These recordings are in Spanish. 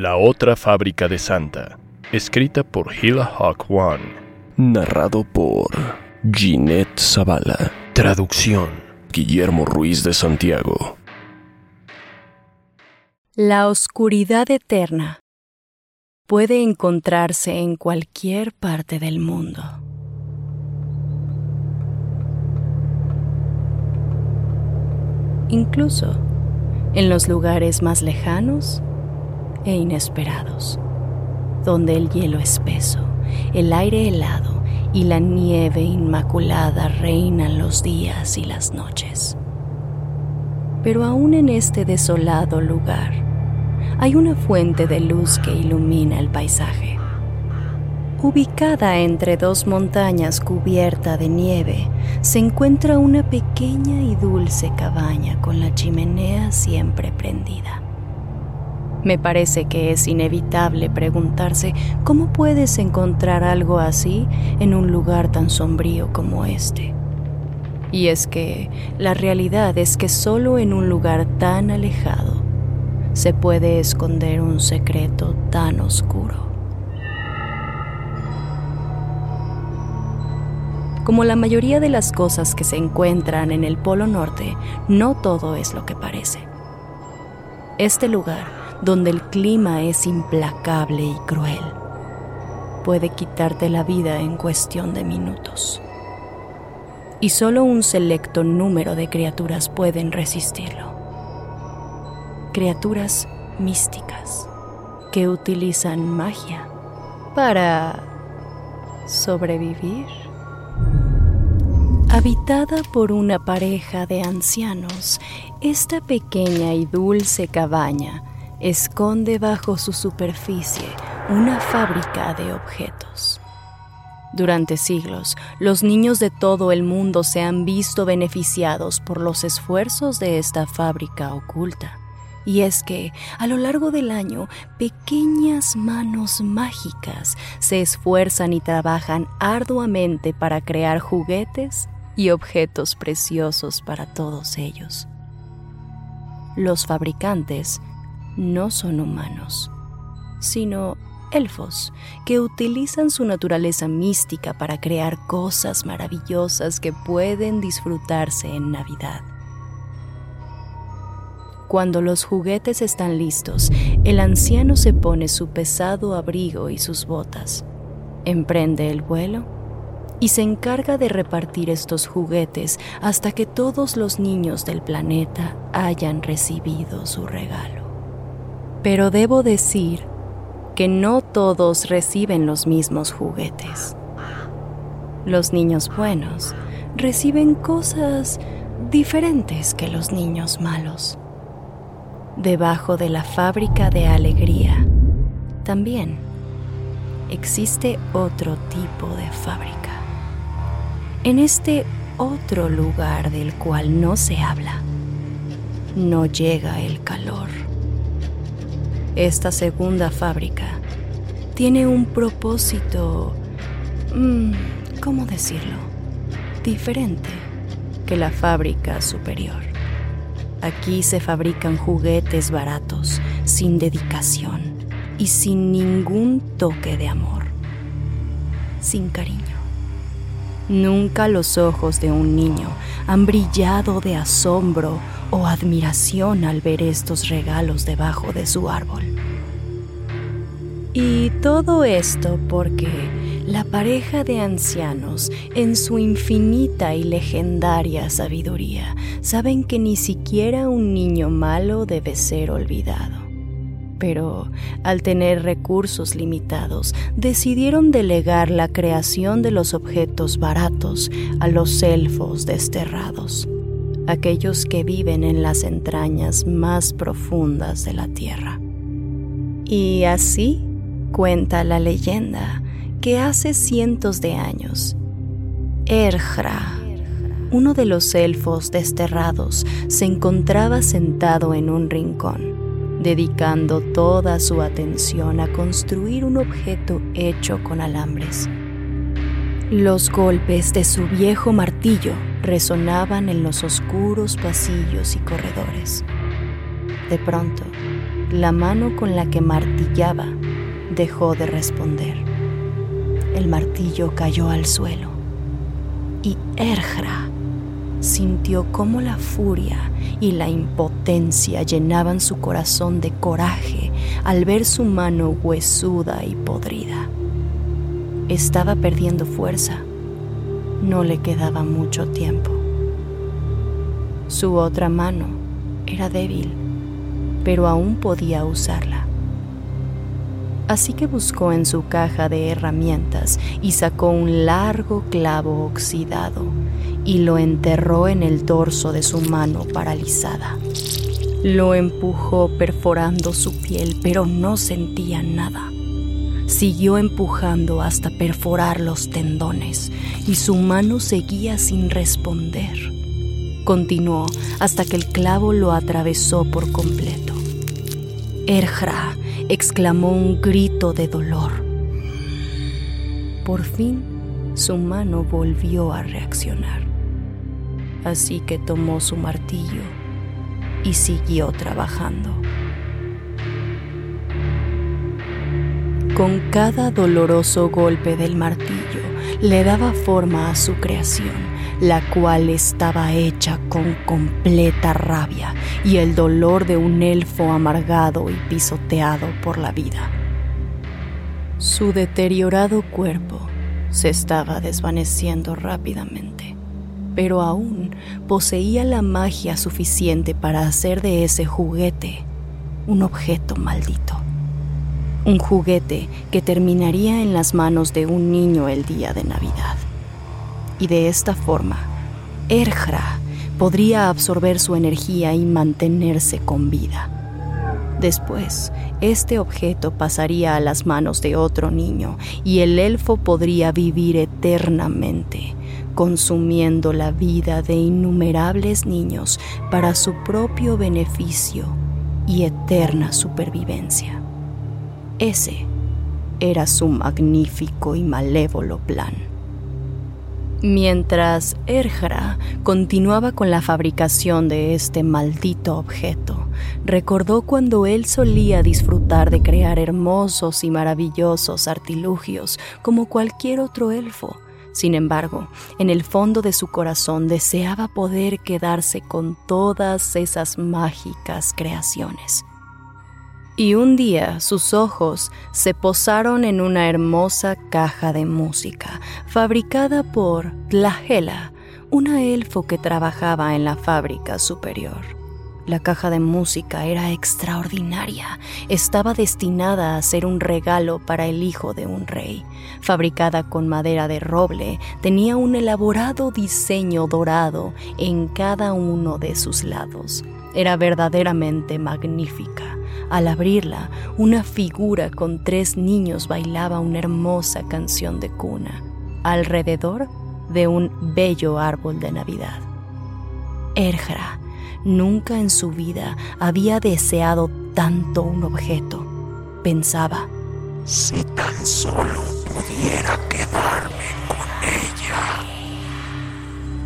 La otra fábrica de Santa, escrita por Hila Hawk One. Narrado por Ginette Zavala. Traducción. Guillermo Ruiz de Santiago. La oscuridad eterna puede encontrarse en cualquier parte del mundo. Incluso en los lugares más lejanos e inesperados, donde el hielo espeso, el aire helado y la nieve inmaculada reinan los días y las noches. Pero aún en este desolado lugar hay una fuente de luz que ilumina el paisaje. Ubicada entre dos montañas cubierta de nieve, se encuentra una pequeña y dulce cabaña con la chimenea siempre prendida. Me parece que es inevitable preguntarse cómo puedes encontrar algo así en un lugar tan sombrío como este. Y es que la realidad es que solo en un lugar tan alejado se puede esconder un secreto tan oscuro. Como la mayoría de las cosas que se encuentran en el Polo Norte, no todo es lo que parece. Este lugar donde el clima es implacable y cruel. Puede quitarte la vida en cuestión de minutos. Y solo un selecto número de criaturas pueden resistirlo. Criaturas místicas que utilizan magia para sobrevivir. Habitada por una pareja de ancianos, esta pequeña y dulce cabaña esconde bajo su superficie una fábrica de objetos. Durante siglos, los niños de todo el mundo se han visto beneficiados por los esfuerzos de esta fábrica oculta. Y es que, a lo largo del año, pequeñas manos mágicas se esfuerzan y trabajan arduamente para crear juguetes y objetos preciosos para todos ellos. Los fabricantes no son humanos, sino elfos que utilizan su naturaleza mística para crear cosas maravillosas que pueden disfrutarse en Navidad. Cuando los juguetes están listos, el anciano se pone su pesado abrigo y sus botas, emprende el vuelo y se encarga de repartir estos juguetes hasta que todos los niños del planeta hayan recibido su regalo. Pero debo decir que no todos reciben los mismos juguetes. Los niños buenos reciben cosas diferentes que los niños malos. Debajo de la fábrica de alegría también existe otro tipo de fábrica. En este otro lugar del cual no se habla, no llega el calor esta segunda fábrica tiene un propósito, mm, ¿cómo decirlo? Diferente que la fábrica superior. Aquí se fabrican juguetes baratos, sin dedicación y sin ningún toque de amor. Sin cariño. Nunca los ojos de un niño han brillado de asombro o admiración al ver estos regalos debajo de su árbol. Y todo esto porque la pareja de ancianos, en su infinita y legendaria sabiduría, saben que ni siquiera un niño malo debe ser olvidado. Pero al tener recursos limitados, decidieron delegar la creación de los objetos baratos a los elfos desterrados aquellos que viven en las entrañas más profundas de la tierra. Y así Cuenta la leyenda que hace cientos de años, Erjra, uno de los elfos desterrados, se encontraba sentado en un rincón, dedicando toda su atención a construir un objeto hecho con alambres. Los golpes de su viejo martillo resonaban en los oscuros pasillos y corredores. De pronto, la mano con la que martillaba dejó de responder. El martillo cayó al suelo y Erjra sintió cómo la furia y la impotencia llenaban su corazón de coraje al ver su mano huesuda y podrida. Estaba perdiendo fuerza. No le quedaba mucho tiempo. Su otra mano era débil, pero aún podía usarla. Así que buscó en su caja de herramientas y sacó un largo clavo oxidado y lo enterró en el dorso de su mano paralizada. Lo empujó perforando su piel, pero no sentía nada. Siguió empujando hasta perforar los tendones y su mano seguía sin responder. Continuó hasta que el clavo lo atravesó por completo. Erjra exclamó un grito de dolor. Por fin, su mano volvió a reaccionar así que tomó su martillo y siguió trabajando. Con cada doloroso golpe del martillo le daba forma a su creación, la cual estaba hecha con completa rabia y el dolor de un elfo amargado y pisoteado por la vida. Su deteriorado cuerpo se estaba desvaneciendo rápidamente pero aún poseía la magia suficiente para hacer de ese juguete un objeto maldito. Un juguete que terminaría en las manos de un niño el día de Navidad. Y de esta forma, Erjra podría absorber su energía y mantenerse con vida. Después, este objeto pasaría a las manos de otro niño y el elfo podría vivir eternamente consumiendo la vida de innumerables niños para su propio beneficio y eterna supervivencia. Ese era su magnífico y malévolo plan. Mientras Erjara continuaba con la fabricación de este maldito objeto, recordó cuando él solía disfrutar de crear hermosos y maravillosos artilugios como cualquier otro elfo, sin embargo, en el fondo de su corazón deseaba poder quedarse con todas esas mágicas creaciones. Y un día sus ojos se posaron en una hermosa caja de música fabricada por Tlahela, una elfo que trabajaba en la fábrica superior. La caja de música era extraordinaria. Estaba destinada a ser un regalo para el hijo de un rey. Fabricada con madera de roble, tenía un elaborado diseño dorado en cada uno de sus lados. Era verdaderamente magnífica. Al abrirla, una figura con tres niños bailaba una hermosa canción de cuna, alrededor de un bello árbol de Navidad. Erjra Nunca en su vida había deseado tanto un objeto. Pensaba, si tan solo pudiera quedarme con ella.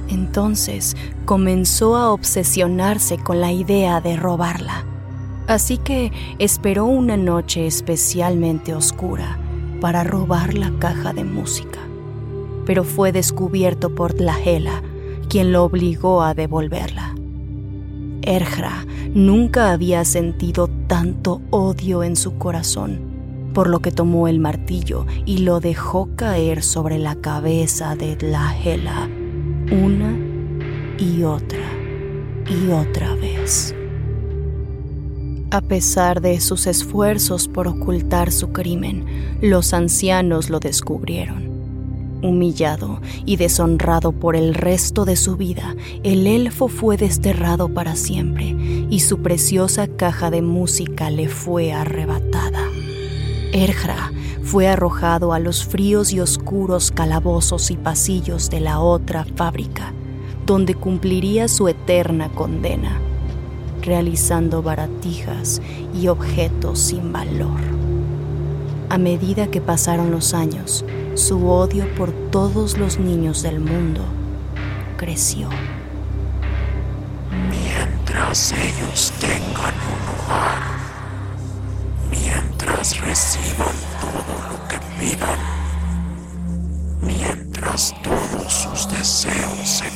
Entonces comenzó a obsesionarse con la idea de robarla. Así que esperó una noche especialmente oscura para robar la caja de música. Pero fue descubierto por Tlahela, quien lo obligó a devolverla. Erjra nunca había sentido tanto odio en su corazón, por lo que tomó el martillo y lo dejó caer sobre la cabeza de Tlahela una y otra y otra vez. A pesar de sus esfuerzos por ocultar su crimen, los ancianos lo descubrieron Humillado y deshonrado por el resto de su vida, el elfo fue desterrado para siempre y su preciosa caja de música le fue arrebatada. Erjra fue arrojado a los fríos y oscuros calabozos y pasillos de la otra fábrica, donde cumpliría su eterna condena, realizando baratijas y objetos sin valor. A medida que pasaron los años, su odio por todos los niños del mundo creció. Mientras ellos tengan un hogar, mientras reciban todo lo que pidan, mientras todos sus deseos se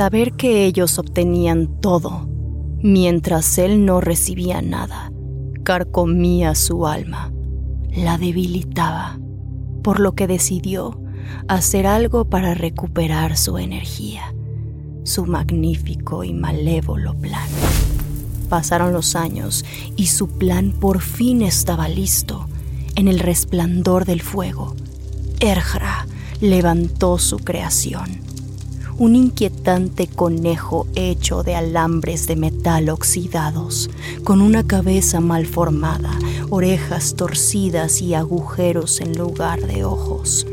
Saber que ellos obtenían todo mientras él no recibía nada, carcomía su alma, la debilitaba, por lo que decidió hacer algo para recuperar su energía, su magnífico y malévolo plan. Pasaron los años y su plan por fin estaba listo. En el resplandor del fuego, Erjra levantó su creación un inquietante conejo hecho de alambres de metal oxidados, con una cabeza mal formada, orejas torcidas y agujeros en lugar de ojos.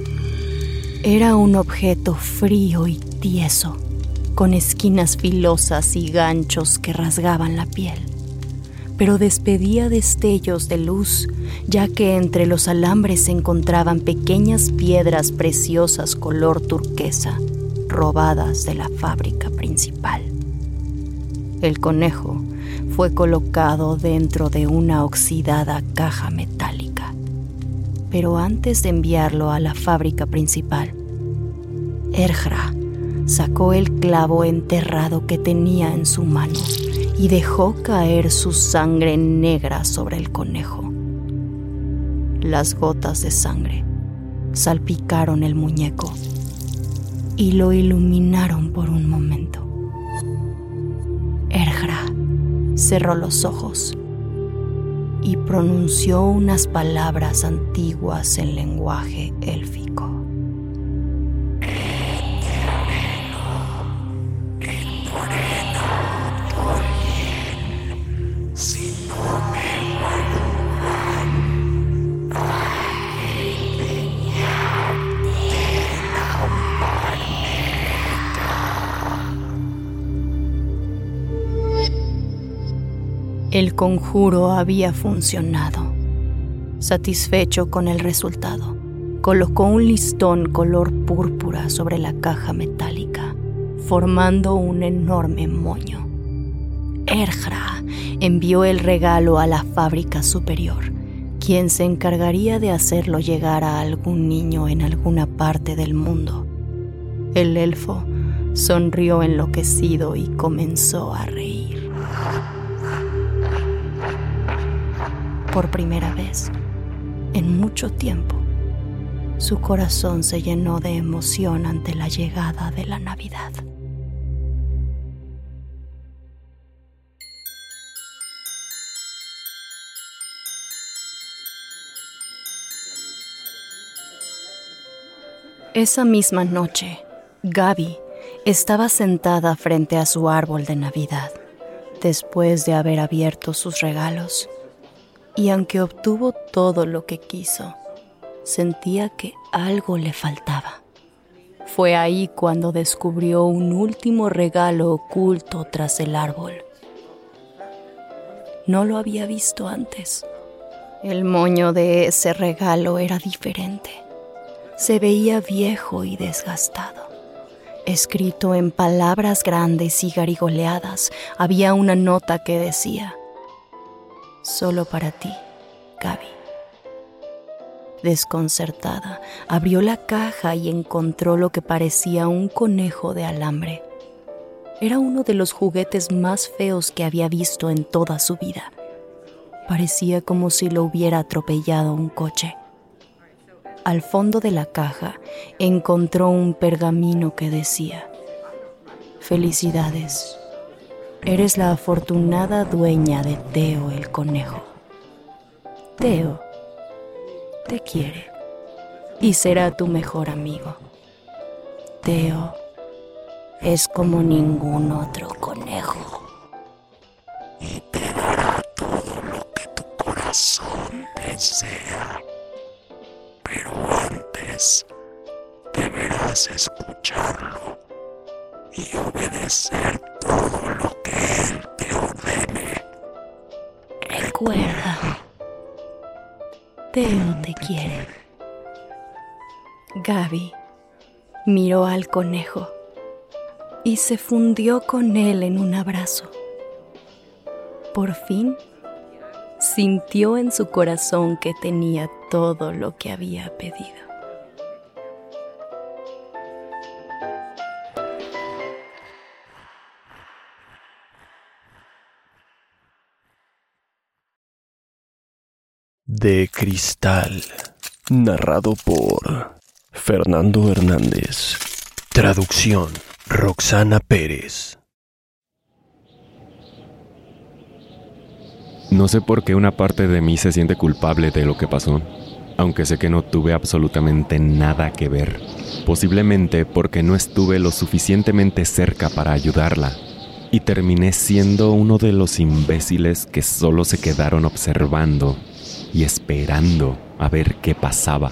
Era un objeto frío y tieso, con esquinas filosas y ganchos que rasgaban la piel, pero despedía destellos de luz, ya que entre los alambres se encontraban pequeñas piedras preciosas color turquesa robadas de la fábrica principal. El conejo fue colocado dentro de una oxidada caja metálica, pero antes de enviarlo a la fábrica principal, Erjra sacó el clavo enterrado que tenía en su mano y dejó caer su sangre negra sobre el conejo. Las gotas de sangre salpicaron el muñeco y lo iluminaron por un momento. Erjra cerró los ojos y pronunció unas palabras antiguas en lenguaje élfico. Conjuro había funcionado. Satisfecho con el resultado, colocó un listón color púrpura sobre la caja metálica, formando un enorme moño. Erjra envió el regalo a la fábrica superior, quien se encargaría de hacerlo llegar a algún niño en alguna parte del mundo. El elfo sonrió enloquecido y comenzó a reír. Por primera vez en mucho tiempo, su corazón se llenó de emoción ante la llegada de la Navidad. Esa misma noche, Gaby estaba sentada frente a su árbol de Navidad, después de haber abierto sus regalos y aunque obtuvo todo lo que quiso, sentía que algo le faltaba. Fue ahí cuando descubrió un último regalo oculto tras el árbol. No lo había visto antes. El moño de ese regalo era diferente. Se veía viejo y desgastado. Escrito en palabras grandes y garigoleadas, había una nota que decía, solo para ti, Gaby. Desconcertada, abrió la caja y encontró lo que parecía un conejo de alambre. Era uno de los juguetes más feos que había visto en toda su vida. Parecía como si lo hubiera atropellado un coche. Al fondo de la caja encontró un pergamino que decía, Felicidades, Eres la afortunada dueña de Teo el conejo. Teo te quiere y será tu mejor amigo. Teo es como ningún otro conejo. Y te dará todo lo que tu corazón desea. Pero antes deberás escucharlo y obedecer Recuerda, Teo te quiere. Gaby miró al conejo y se fundió con él en un abrazo. Por fin sintió en su corazón que tenía todo lo que había pedido. De Cristal, narrado por Fernando Hernández. Traducción, Roxana Pérez. No sé por qué una parte de mí se siente culpable de lo que pasó, aunque sé que no tuve absolutamente nada que ver. Posiblemente porque no estuve lo suficientemente cerca para ayudarla y terminé siendo uno de los imbéciles que solo se quedaron observando y esperando a ver qué pasaba.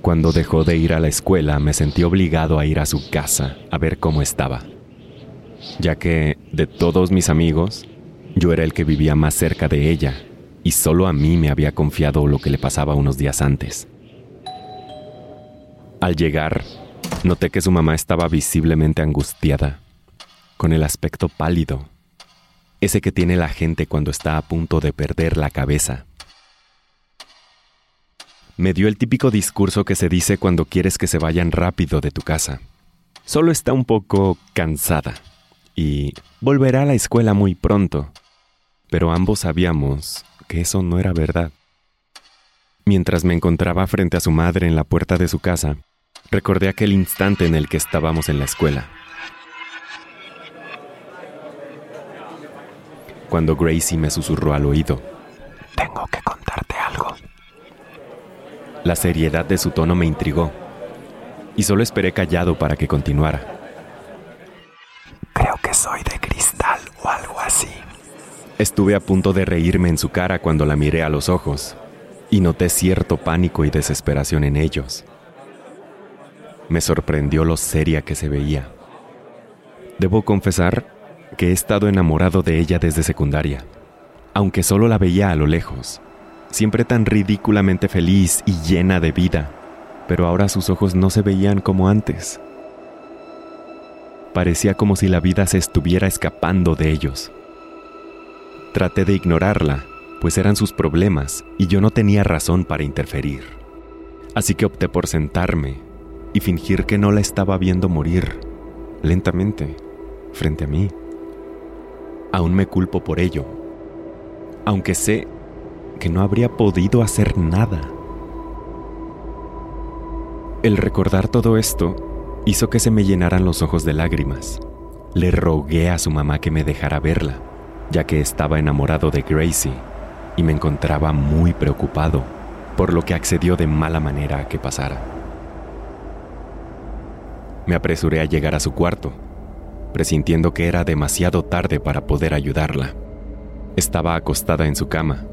Cuando dejó de ir a la escuela me sentí obligado a ir a su casa a ver cómo estaba, ya que de todos mis amigos, yo era el que vivía más cerca de ella y solo a mí me había confiado lo que le pasaba unos días antes. Al llegar, noté que su mamá estaba visiblemente angustiada, con el aspecto pálido ese que tiene la gente cuando está a punto de perder la cabeza. Me dio el típico discurso que se dice cuando quieres que se vayan rápido de tu casa. Solo está un poco cansada y volverá a la escuela muy pronto. Pero ambos sabíamos que eso no era verdad. Mientras me encontraba frente a su madre en la puerta de su casa, recordé aquel instante en el que estábamos en la escuela. Cuando Gracie me susurró al oído. Tengo que contarte algo. La seriedad de su tono me intrigó, y solo esperé callado para que continuara. Creo que soy de cristal o algo así. Estuve a punto de reírme en su cara cuando la miré a los ojos, y noté cierto pánico y desesperación en ellos. Me sorprendió lo seria que se veía. Debo confesar que he estado enamorado de ella desde secundaria, aunque solo la veía a lo lejos, siempre tan ridículamente feliz y llena de vida, pero ahora sus ojos no se veían como antes. Parecía como si la vida se estuviera escapando de ellos. Traté de ignorarla, pues eran sus problemas y yo no tenía razón para interferir. Así que opté por sentarme y fingir que no la estaba viendo morir, lentamente, frente a mí. Aún me culpo por ello, aunque sé que no habría podido hacer nada. El recordar todo esto hizo que se me llenaran los ojos de lágrimas. Le rogué a su mamá que me dejara verla, ya que estaba enamorado de Gracie y me encontraba muy preocupado, por lo que accedió de mala manera a que pasara. Me apresuré a llegar a su cuarto presintiendo que era demasiado tarde para poder ayudarla. Estaba acostada en su cama,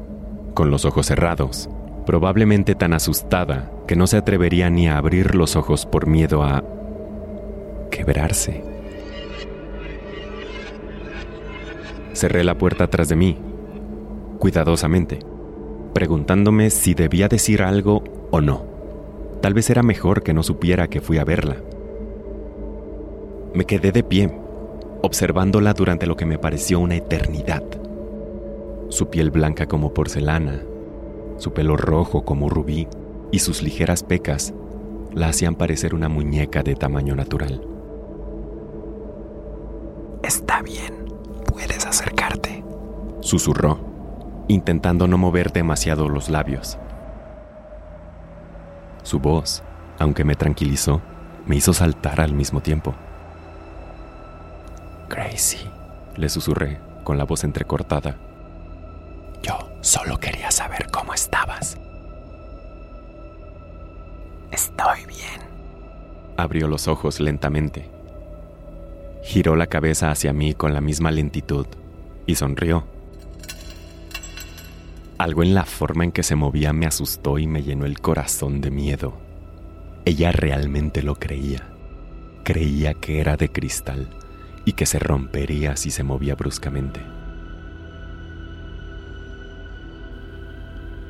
con los ojos cerrados, probablemente tan asustada que no se atrevería ni a abrir los ojos por miedo a quebrarse. Cerré la puerta tras de mí, cuidadosamente, preguntándome si debía decir algo o no. Tal vez era mejor que no supiera que fui a verla. Me quedé de pie, observándola durante lo que me pareció una eternidad. Su piel blanca como porcelana, su pelo rojo como rubí y sus ligeras pecas la hacían parecer una muñeca de tamaño natural. Está bien, puedes acercarte, susurró, intentando no mover demasiado los labios. Su voz, aunque me tranquilizó, me hizo saltar al mismo tiempo. Gracie, le susurré con la voz entrecortada. Yo solo quería saber cómo estabas. Estoy bien. Abrió los ojos lentamente. Giró la cabeza hacia mí con la misma lentitud y sonrió. Algo en la forma en que se movía me asustó y me llenó el corazón de miedo. Ella realmente lo creía. Creía que era de cristal y que se rompería si se movía bruscamente.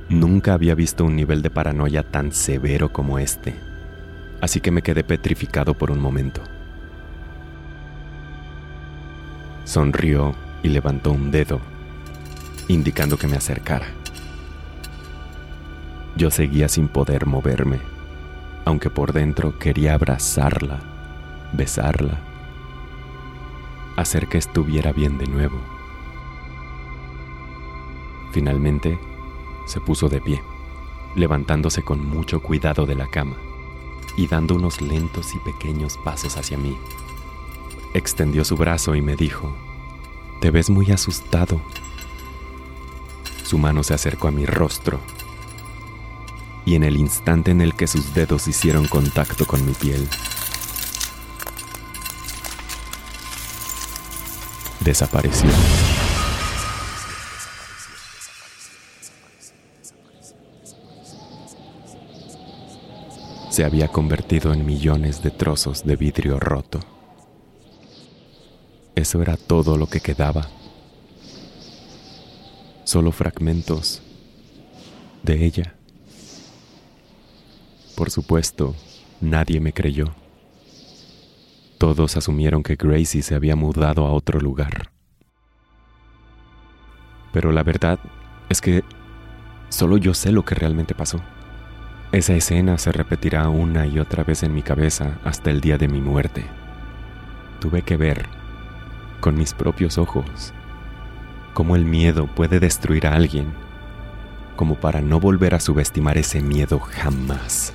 Nunca había visto un nivel de paranoia tan severo como este, así que me quedé petrificado por un momento. Sonrió y levantó un dedo, indicando que me acercara. Yo seguía sin poder moverme, aunque por dentro quería abrazarla, besarla, hacer que estuviera bien de nuevo. Finalmente, se puso de pie, levantándose con mucho cuidado de la cama y dando unos lentos y pequeños pasos hacia mí. Extendió su brazo y me dijo, Te ves muy asustado. Su mano se acercó a mi rostro y en el instante en el que sus dedos hicieron contacto con mi piel, desapareció. Se había convertido en millones de trozos de vidrio roto. Eso era todo lo que quedaba. Solo fragmentos de ella. Por supuesto, nadie me creyó. Todos asumieron que Gracie se había mudado a otro lugar. Pero la verdad es que solo yo sé lo que realmente pasó. Esa escena se repetirá una y otra vez en mi cabeza hasta el día de mi muerte. Tuve que ver, con mis propios ojos, cómo el miedo puede destruir a alguien, como para no volver a subestimar ese miedo jamás.